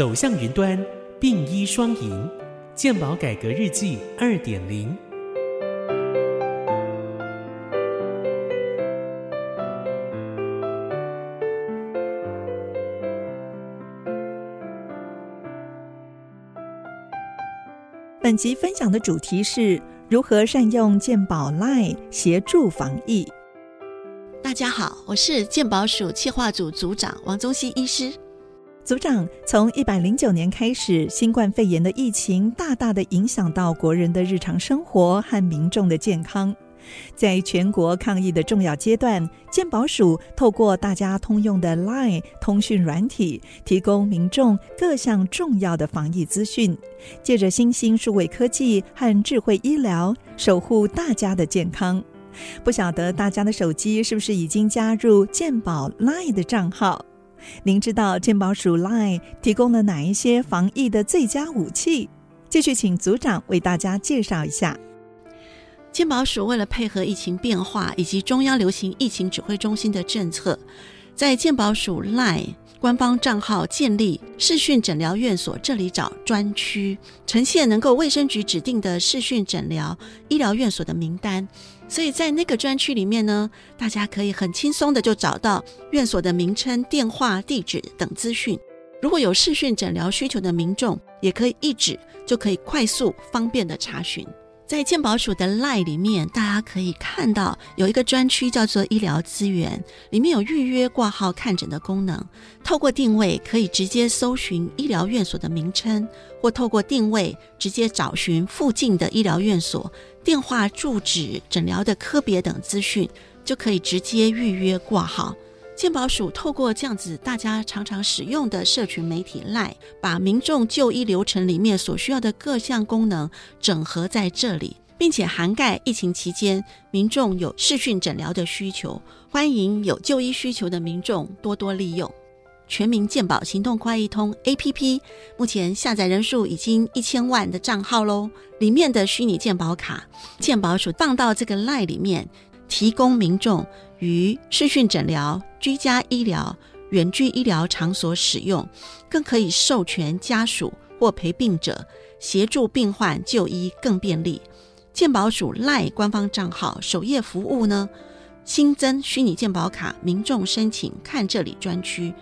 走向云端，并医双赢，健保改革日记二点零。本集分享的主题是如何善用健保 Line 协助防疫。大家好，我是健保署企划组组长王宗熙医师。组长，从一百零九年开始，新冠肺炎的疫情大大的影响到国人的日常生活和民众的健康。在全国抗疫的重要阶段，健保署透过大家通用的 LINE 通讯软体，提供民众各项重要的防疫资讯。借着新兴数位科技和智慧医疗，守护大家的健康。不晓得大家的手机是不是已经加入健保 LINE 的账号？您知道健保署 LINE 提供了哪一些防疫的最佳武器？继续请组长为大家介绍一下。健保署为了配合疫情变化以及中央流行疫情指挥中心的政策，在健保署 LINE 官方账号建立视讯诊疗院所这里找专区，呈现能够卫生局指定的视讯诊疗医疗院所的名单。所以在那个专区里面呢，大家可以很轻松的就找到院所的名称、电话、地址等资讯。如果有视讯诊疗需求的民众，也可以一指就可以快速方便的查询。在健保署的 LINE 里面，大家可以看到有一个专区叫做医疗资源，里面有预约挂号看诊的功能。透过定位可以直接搜寻医疗院所的名称，或透过定位直接找寻附近的医疗院所电话、住址、诊疗的科别等资讯，就可以直接预约挂号。健保署透过这样子大家常常使用的社群媒体 LINE，把民众就医流程里面所需要的各项功能整合在这里，并且涵盖疫情期间民众有视讯诊疗的需求，欢迎有就医需求的民众多多利用。全民健保行动快易通 APP 目前下载人数已经一千万的账号喽，里面的虚拟健保卡，健保署放到这个 LINE 里面，提供民众。于视讯诊疗、居家医疗、远距医疗场所使用，更可以授权家属或陪病者协助病患就医更便利。健保署赖官方账号首页服务呢，新增虚拟健保卡，民众申请看这里专区，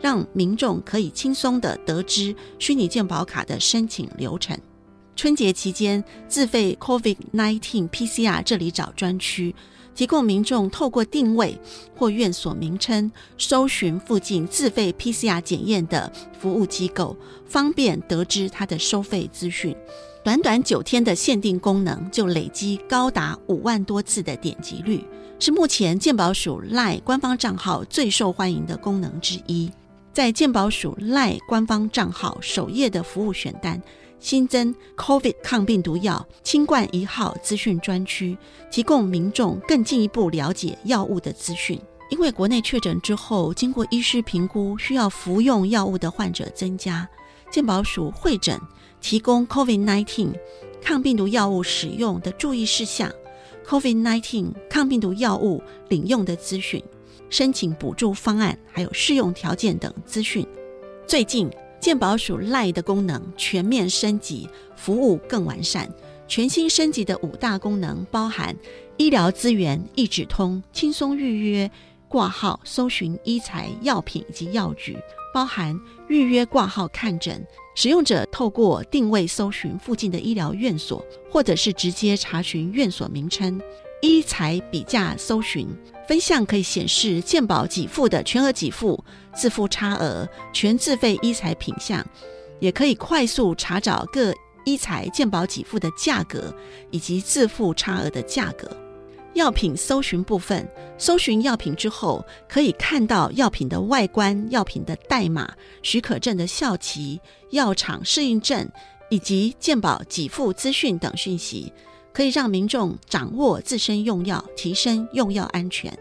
让民众可以轻松的得知虚拟健保卡的申请流程。春节期间自费 COVID-19 PCR 这里找专区。提供民众透过定位或院所名称搜寻附近自费 PCR 检验的服务机构，方便得知它的收费资讯。短短九天的限定功能就累积高达五万多次的点击率，是目前健保署赖官方账号最受欢迎的功能之一。在健保署赖官方账号首页的服务选单。新增 COVID 抗病毒药清冠一号资讯专区，提供民众更进一步了解药物的资讯。因为国内确诊之后，经过医师评估需要服用药物的患者增加，健保署会诊提供 COVID-19 抗病毒药物使用的注意事项、COVID-19 抗病毒药物领用的资讯、申请补助方案，还有适用条件等资讯。最近。健保署赖的功能全面升级，服务更完善。全新升级的五大功能包含：医疗资源一指通，轻松预约、挂号、搜寻医材、药品以及药局；包含预约挂号看诊，使用者透过定位搜寻附近的医疗院所，或者是直接查询院所名称。医材比价搜寻分项可以显示健保给付的全额给付、自付差额、全自费医材品项，也可以快速查找各医材健保给付的价格以及自付差额的价格。药品搜寻部分，搜寻药品之后，可以看到药品的外观、药品的代码、许可证的效期、药厂适应症以及健保给付资讯等讯息。可以让民众掌握自身用药，提升用药安全。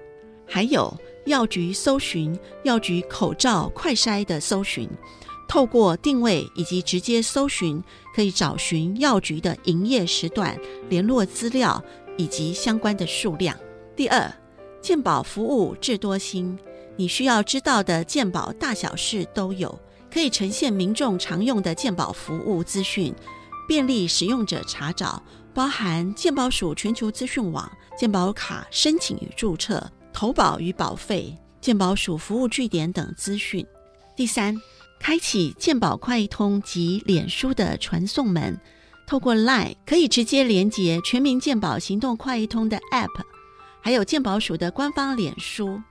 还有药局搜寻、药局口罩快筛的搜寻，透过定位以及直接搜寻，可以找寻药局的营业时段、联络资料以及相关的数量。第二，健保服务智多星，你需要知道的健保大小事都有。可以呈现民众常用的健保服务资讯，便利使用者查找，包含健保署全球资讯网、健保卡申请与注册、投保与保费、健保署服务据点等资讯。第三，开启健保快易通及脸书的传送门，透过 LINE 可以直接连接全民健保行动快易通的 App，还有健保署的官方脸书。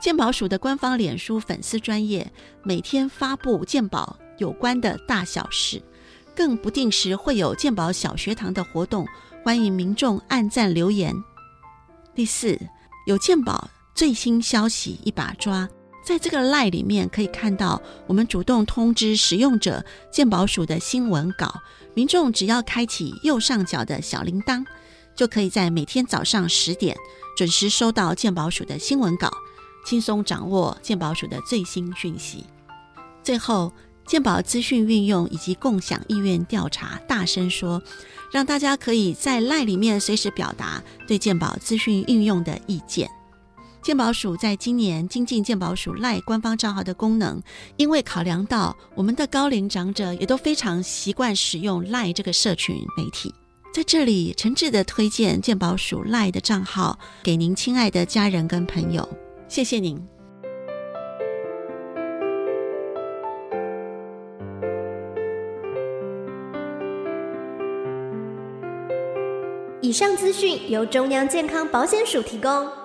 健保署的官方脸书粉丝专业每天发布健保有关的大小事，更不定时会有健保小学堂的活动，欢迎民众按赞留言。第四，有健保最新消息一把抓，在这个 line 里面可以看到我们主动通知使用者健保署的新闻稿，民众只要开启右上角的小铃铛，就可以在每天早上十点准时收到健保署的新闻稿。轻松掌握健保署的最新讯息。最后，健保资讯运用以及共享意愿调查，大声说，让大家可以在赖里面随时表达对健保资讯运用的意见。健保署在今年精进健保署赖官方账号的功能，因为考量到我们的高龄长者也都非常习惯使用赖这个社群媒体，在这里诚挚的推荐健保署赖的账号给您亲爱的家人跟朋友。谢谢您。以上资讯由中央健康保险署提供。